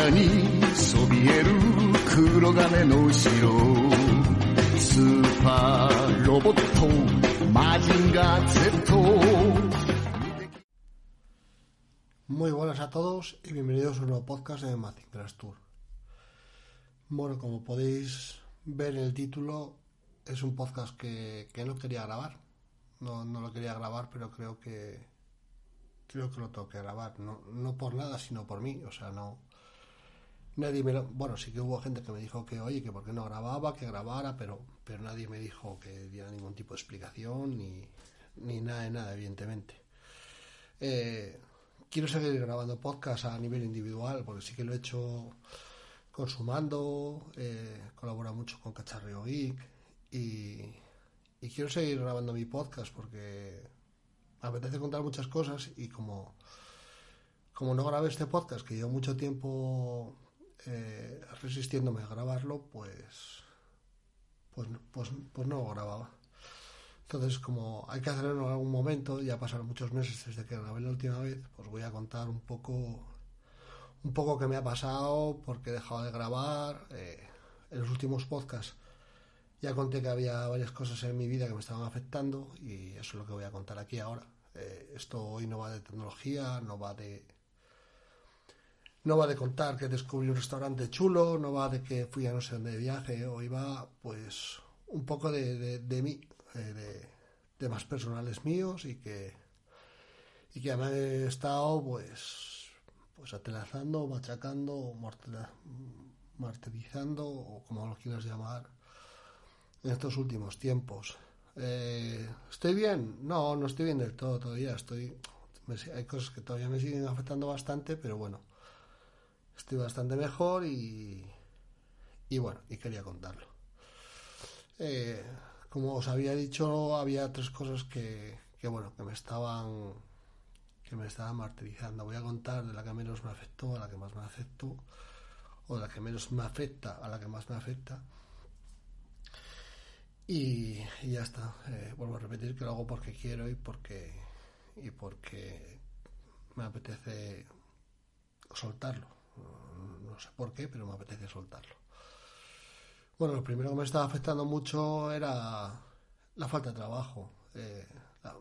中にそびえる黒金の城スーパーロボットマジンガー Z Muy buenas a todos y bienvenidos a un nuevo podcast de Mazinger Tour. Bueno, como podéis ver en el título, es un podcast que, que no quería grabar. No, no, lo quería grabar, pero creo que creo que lo tengo que grabar. No, no por nada, sino por mí. O sea, no. Nadie me lo, bueno, sí que hubo gente que me dijo que, oye, que por qué no grababa, que grabara, pero, pero nadie me dijo que diera ningún tipo de explicación ni, ni nada de nada, evidentemente. Eh, quiero seguir grabando podcast a nivel individual, porque sí que lo he hecho consumando, eh, colabora mucho con Cacharreo Geek y, y, quiero seguir grabando mi podcast porque me apetece contar muchas cosas y como, como no grabé este podcast, que llevo mucho tiempo eh, resistiéndome a grabarlo, pues, pues, pues, pues no lo grababa. Entonces, como hay que hacerlo en algún momento, ya pasaron muchos meses desde que grabé la última vez, pues voy a contar un poco un poco qué me ha pasado, porque he dejado de grabar. Eh, en los últimos podcasts ya conté que había varias cosas en mi vida que me estaban afectando y eso es lo que voy a contar aquí ahora. Eh, esto hoy no va de tecnología, no va de no va de contar que descubrí un restaurante chulo, no va de que fui a no sé dónde de viaje, hoy va pues un poco de, de, de mí, eh, de temas personales míos y que y que me he estado pues pues atelazando, machacando, martirizando o como lo quieras llamar en estos últimos tiempos. Eh, ¿Estoy bien? No, no estoy bien del todo todavía. Estoy, me, hay cosas que todavía me siguen afectando bastante, pero bueno, estoy bastante mejor y, y bueno, y quería contarlo. Eh, como os había dicho, había tres cosas que, que bueno, que me estaban que me estaban martirizando. Voy a contar de la que menos me afectó a la que más me afectó, o de la que menos me afecta a la que más me afecta. Y, ya está. Eh, vuelvo a repetir que lo hago porque quiero y porque y porque me apetece soltarlo. No sé por qué, pero me apetece soltarlo. Bueno, lo primero que me estaba afectando mucho era la falta de trabajo. Eh, la,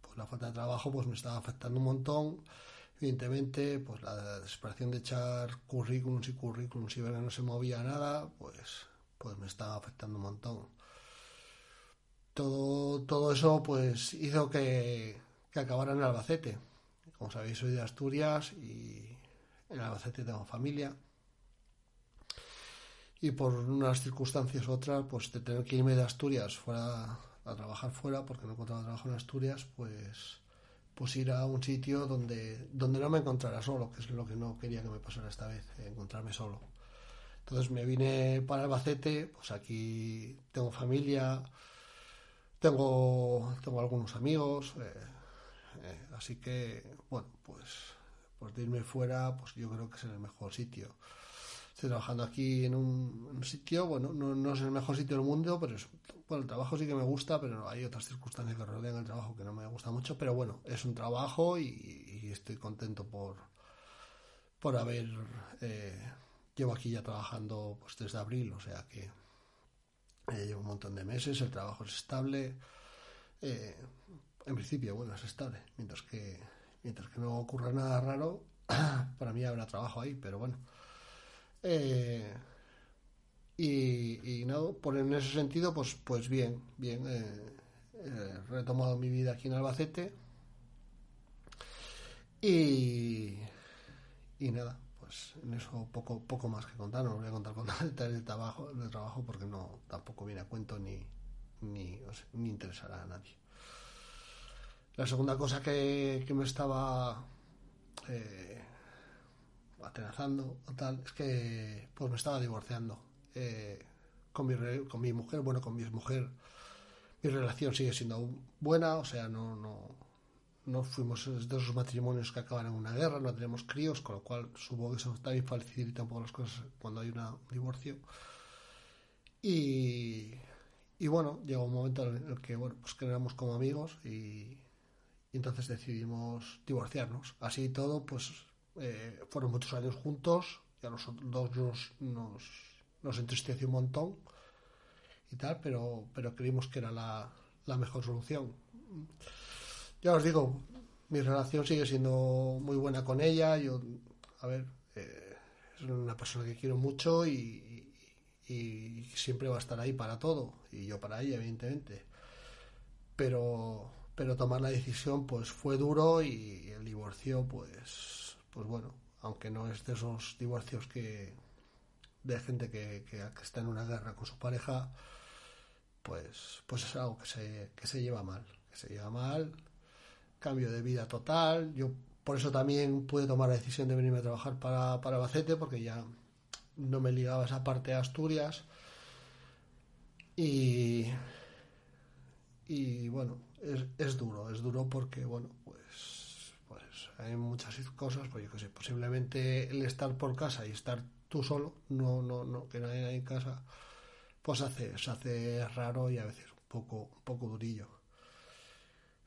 pues la falta de trabajo pues me estaba afectando un montón. Evidentemente, pues la desesperación de echar currículums y currículums y ver que no se movía nada, pues, pues me estaba afectando un montón. Todo, todo eso pues hizo que, que acabara en Albacete. Como sabéis, soy de Asturias y en Albacete tengo familia y por unas circunstancias u otras, pues de tener que irme de Asturias fuera a trabajar fuera, porque no encontraba trabajo en Asturias, pues pues ir a un sitio donde, donde no me encontrara solo, que es lo que no quería que me pasara esta vez, encontrarme solo. Entonces me vine para Albacete, pues aquí tengo familia, tengo, tengo algunos amigos, eh, eh, así que, bueno, pues, pues de irme fuera, pues yo creo que es el mejor sitio. Estoy trabajando aquí en un, sitio, bueno, no, no, es el mejor sitio del mundo, pero es, bueno, el trabajo sí que me gusta, pero hay otras circunstancias que rodean el trabajo que no me gusta mucho, pero bueno, es un trabajo y, y estoy contento por, por haber, eh, llevo aquí ya trabajando pues desde abril, o sea que eh, llevo un montón de meses, el trabajo es estable, eh, en principio, bueno, es estable, mientras que, mientras que no ocurra nada raro, para mí habrá trabajo ahí, pero bueno. Eh, y, y no, por en ese sentido, pues, pues bien, bien. Eh, he retomado mi vida aquí en Albacete. Y, y nada, pues en eso poco, poco más que contar. No os voy a contar con detalles de trabajo, de trabajo porque no tampoco viene a cuento ni, ni, ni interesará a nadie. La segunda cosa que, me estaba eh, atenazando o tal, es que pues me estaba divorciando eh, con, mi, con mi mujer, bueno, con mi mujer mi relación sigue siendo buena, o sea, no, no, no fuimos de esos matrimonios que acaban en una guerra, no tenemos críos, con lo cual supongo que eso también facilita un poco las cosas cuando hay una, un divorcio. Y, y bueno, llegó un momento en el que, bueno, pues que éramos como amigos y, y entonces decidimos divorciarnos. Así y todo, pues eh, fueron muchos años juntos ya los dos nos, nos, entristeció un montón y tal, pero, pero creímos que era la, la mejor solución. Ya os digo, mi relación sigue siendo muy buena con ella. Yo, a ver, eh, es una persona que quiero mucho y, y, siempre va a estar ahí para todo. Y yo para ella, evidentemente. Pero, pero tomar la decisión, pues fue duro y el divorcio, pues, pues bueno, aunque no es de esos divorcios que de gente que, que, está en una guerra con su pareja, pues, pues es algo que se, que se lleva mal, que se lleva mal, cambio de vida total. Yo por eso también pude tomar la decisión de venirme a trabajar para, para Albacete, porque ya no me ligaba esa parte de Asturias. Y, y bueno, es, es duro, es duro porque, bueno, pues, pues hay muchas cosas, pues yo sé, posiblemente el estar por casa y estar tú solo, no, no, no, que nadie hay en casa, pues hace, se hace raro y a veces un poco, un poco durillo.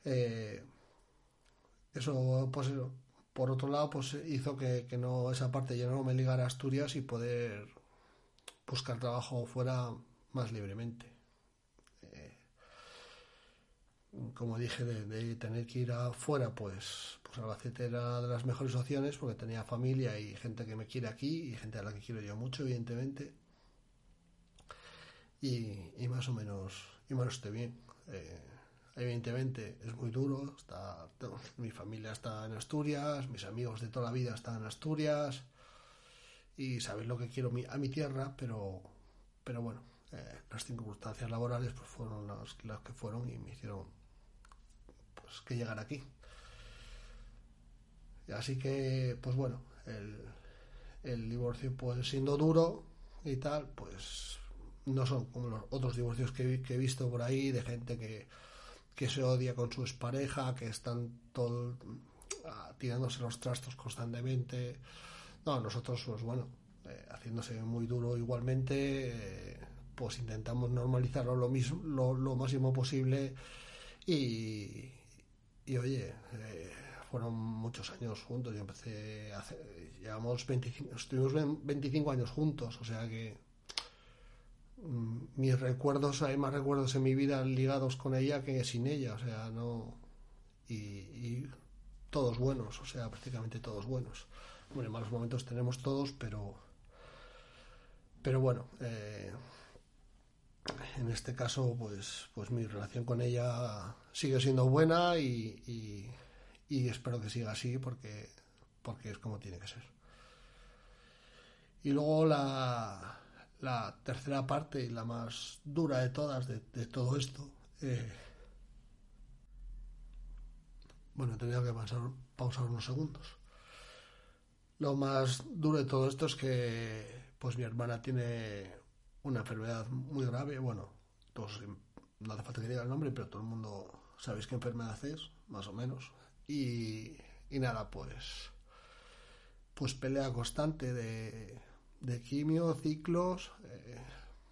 Eh, eso, pues por otro lado, pues hizo que, que, no esa parte ya no me ligara a Asturias y poder buscar trabajo fuera más libremente. Eh, como dije, de, de, tener que ir afuera, pues, pues Albacete era de las mejores opciones porque tenía familia y gente que me quiere aquí y gente a la que quiero yo mucho, evidentemente y, y más o menos y más esté bien. Eh, evidentemente es muy duro, está, mi familia está en Asturias, mis amigos de toda la vida están en Asturias y sabéis lo que quiero a mi tierra, pero, pero bueno, eh, las circunstancias laborales pues fueron las, las, que fueron y me hicieron pues que llegar aquí. Así que, pues bueno, el, divorcio pues siendo duro y tal, pues no son como los otros divorcios que, he visto por ahí de gente que, que se odia con su expareja, que están todo uh, tirándose los trastos constantemente. No, nosotros, pues bueno, eh, haciéndose muy duro igualmente, eh, pues intentamos normalizarlo lo, mismo, lo máximo posible y, y oye, eh, fueron muchos años juntos. Yo empecé, hace, llevamos 25, estuvimos 25 años juntos, o sea que mis recuerdos, hay más recuerdos en mi vida ligados con ella que sin ella, o sea, no. Y, todos buenos, o sea, prácticamente todos buenos. Bueno, en malos momentos tenemos todos, pero. Pero bueno, eh, en este caso, pues, pues mi relación con ella sigue siendo buena y, espero que siga así porque, porque es como tiene que ser. Y luego la, la tercera parte y la más dura de todas de, de todo esto. Eh, bueno, he tenido que pausar unos segundos. Lo más duro de todo esto es que pues mi hermana tiene una enfermedad muy grave. Bueno, todos, no hace falta que diga el nombre, pero todo el mundo sabéis qué enfermedad es, más o menos. Y, y nada, pues pues pelea constante de de quimio, ciclos, eh,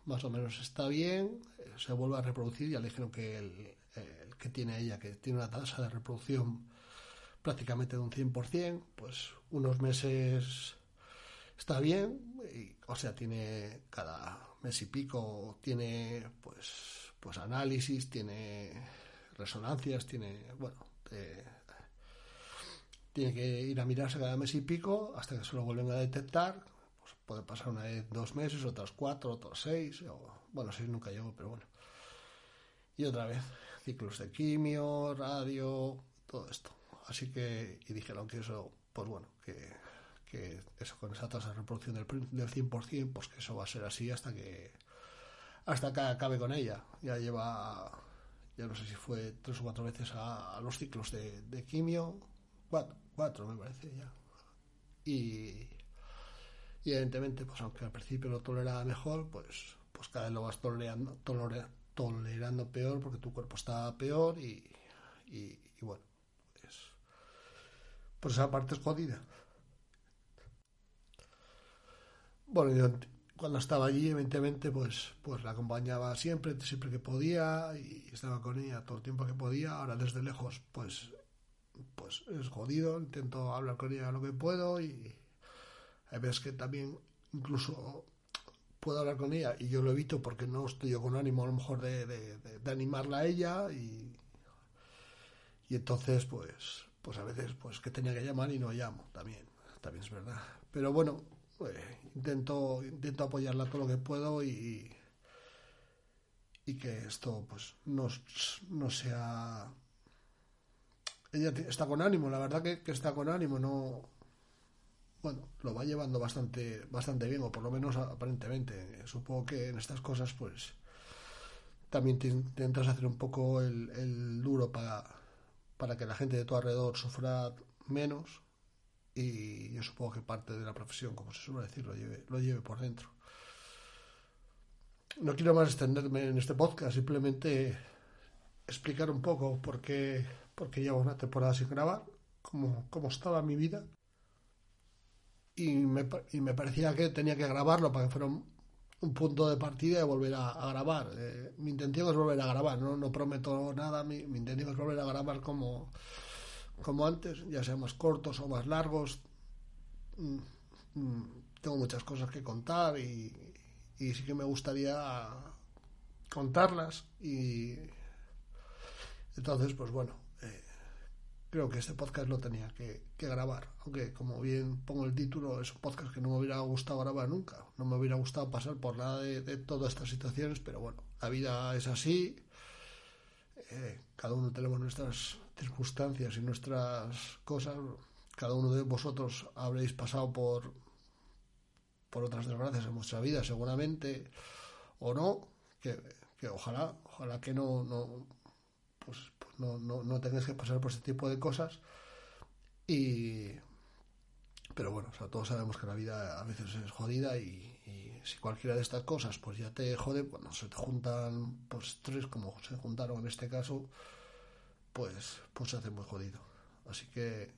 más o menos está bien, eh, se vuelve a reproducir, ya le dijeron que el, el, que tiene ella, que tiene una tasa de reproducción prácticamente de un 100%, pues unos meses está bien, y, o sea, tiene cada mes y pico, tiene pues, pues análisis, tiene resonancias, tiene, bueno, tiene que ir a mirarse cada mes y pico hasta que se lo vuelven a detectar, puede pasar una vez dos meses, otras cuatro, otros seis, o, bueno, seis nunca llego, pero bueno. Y otra vez, ciclos de quimio, radio, todo esto. Así que, y dijeron que eso, pues bueno, que, que eso con esa tasa de reproducción del, del 100%, pues que eso va a ser así hasta que, hasta que acabe con ella. Ya lleva, ya no sé si fue tres o cuatro veces a, los ciclos de, de quimio, cuatro, cuatro me parece ya. Y, y evidentemente, pues aunque al principio lo toleraba mejor, pues, pues cada vez lo vas tolerando, toler, tolerando peor porque tu cuerpo está peor y, y, y bueno, pues, pues esa parte es jodida. Bueno, yo cuando estaba allí, evidentemente, pues, pues la acompañaba siempre, siempre que podía y estaba con ella todo el tiempo que podía. Ahora desde lejos, pues, pues es jodido. Intento hablar con ella lo que puedo y, hay veces que también incluso puedo hablar con ella y yo lo evito porque no estoy yo con ánimo a lo mejor de, de, animarla a ella y, y entonces pues pues a veces pues que tenía que llamar y no llamo también también es verdad pero bueno pues, intento intento apoyarla todo lo que puedo y y que esto pues no, no sea ella está con ánimo la verdad que, que está con ánimo no bueno, lo va llevando bastante, bastante bien, o por lo menos aparentemente. Supongo que en estas cosas, pues, también te intentas hacer un poco el, duro para, para que la gente de tu alrededor sufra menos. Y yo supongo que parte de la profesión, como se suele decir, lo lleve, lo lleve por dentro. No quiero más extenderme en este podcast, simplemente explicar un poco por qué, por qué llevo una temporada sin grabar, cómo, cómo estaba mi vida y me, y me parecía que tenía que grabarlo para que fuera un, punto de partida y volver a, grabar. Eh, mi intención es volver a grabar, no, no prometo nada, mi, intención es volver a grabar como, como antes, ya sea más cortos o más largos. Mm, mm, tengo muchas cosas que contar y, sí que me gustaría contarlas y entonces pues bueno creo que este podcast lo tenía que, grabar. Aunque, como bien pongo el título, es un podcast que no me hubiera gustado grabar nunca. No me hubiera gustado pasar por nada de, todas estas situaciones, pero bueno, la vida es así. Eh, cada uno tenemos nuestras circunstancias y nuestras cosas. Cada uno de vosotros habréis pasado por, por otras desgracias en vuestra vida, seguramente, o no. Que, que ojalá, ojalá que no, no pues no, no, no tengas que pasar por ese tipo de cosas. Y, pero bueno, o sea, todos sabemos que la vida a veces es jodida y, si cualquiera de estas cosas pues ya te jode, bueno, se te juntan pues tres como se juntaron en este caso, pues, pues se hace muy jodido. Así que,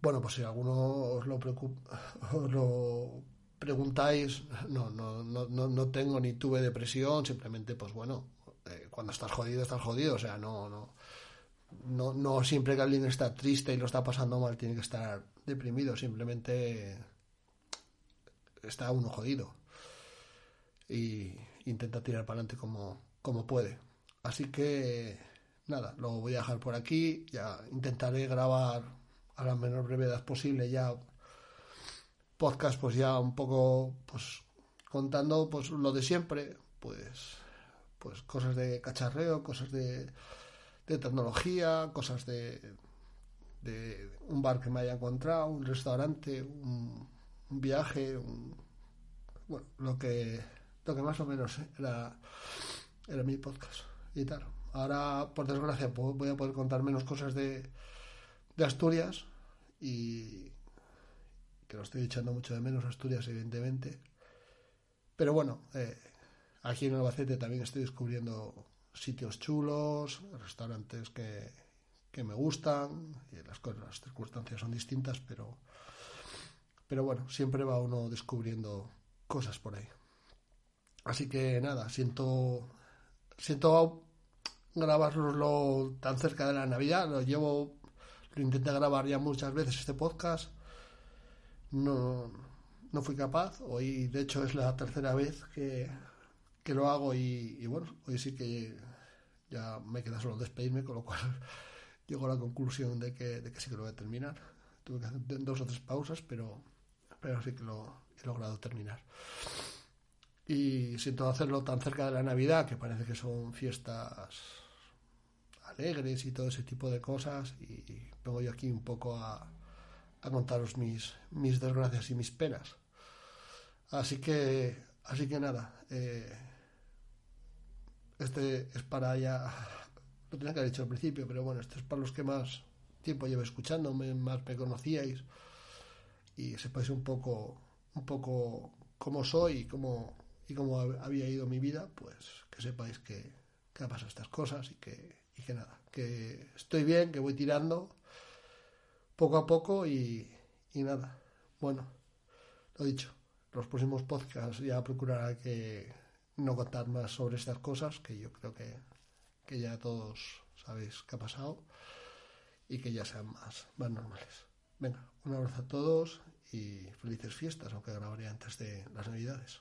bueno, pues si alguno os lo, os lo preguntáis, no, no, no, no tengo ni tuve depresión, simplemente pues bueno, eh, cuando estás jodido, estás jodido. O sea, no, no, no, no siempre que alguien está triste y lo está pasando mal tiene que estar deprimido. Simplemente está uno jodido. Y intenta tirar para adelante como, como puede. Así que, nada, lo voy a dejar por aquí. Ya intentaré grabar a la menor brevedad posible ya podcast pues ya un poco pues contando pues lo de siempre pues pues cosas de cacharreo, cosas de, de tecnología, cosas de, de, un bar que me haya encontrado, un restaurante, un, viaje, bueno, lo que, lo que más o menos era, era mi podcast y tal. Ahora, por desgracia, voy a poder contar menos cosas de, de Asturias y que lo estoy echando mucho de menos Asturias, evidentemente. Pero bueno, eh, Aquí en Albacete también estoy descubriendo sitios chulos, restaurantes que, me gustan, y las, cosas, las circunstancias son distintas, pero, pero bueno, siempre va uno descubriendo cosas por ahí. Así que nada, siento, siento grabarlo tan cerca de la Navidad, lo llevo, lo intenté grabar ya muchas veces este podcast, no, no fui capaz, hoy de hecho es la tercera vez que que lo hago y, bueno, hoy sí que ya me queda solo despedirme, con lo cual llego a la conclusión de que, de que sí que lo voy a terminar. Tuve que hacer dos o tres pausas, pero, pero sí que lo he logrado terminar. Y siento hacerlo tan cerca de la Navidad, que parece que son fiestas alegres y todo ese tipo de cosas, y vengo yo aquí un poco a, a contaros mis, mis desgracias y mis penas. Así que, así que nada, eh, este es para ya, lo tenía que haber dicho al principio, pero bueno, este es para los que más tiempo llevo escuchándome, más me conocíais y sepáis un poco, un poco cómo soy y cómo, y cómo había ido mi vida, pues que sepáis que, que ha pasado estas cosas y que, y que nada, que estoy bien, que voy tirando poco a poco y, y nada. Bueno, lo dicho, los próximos podcasts ya procurará que no contar más sobre estas cosas, que yo creo que, ya todos sabéis qué ha pasado y que ya sean más, más normales. Venga, un abrazo a todos y felices fiestas, aunque grabaré antes de las Navidades.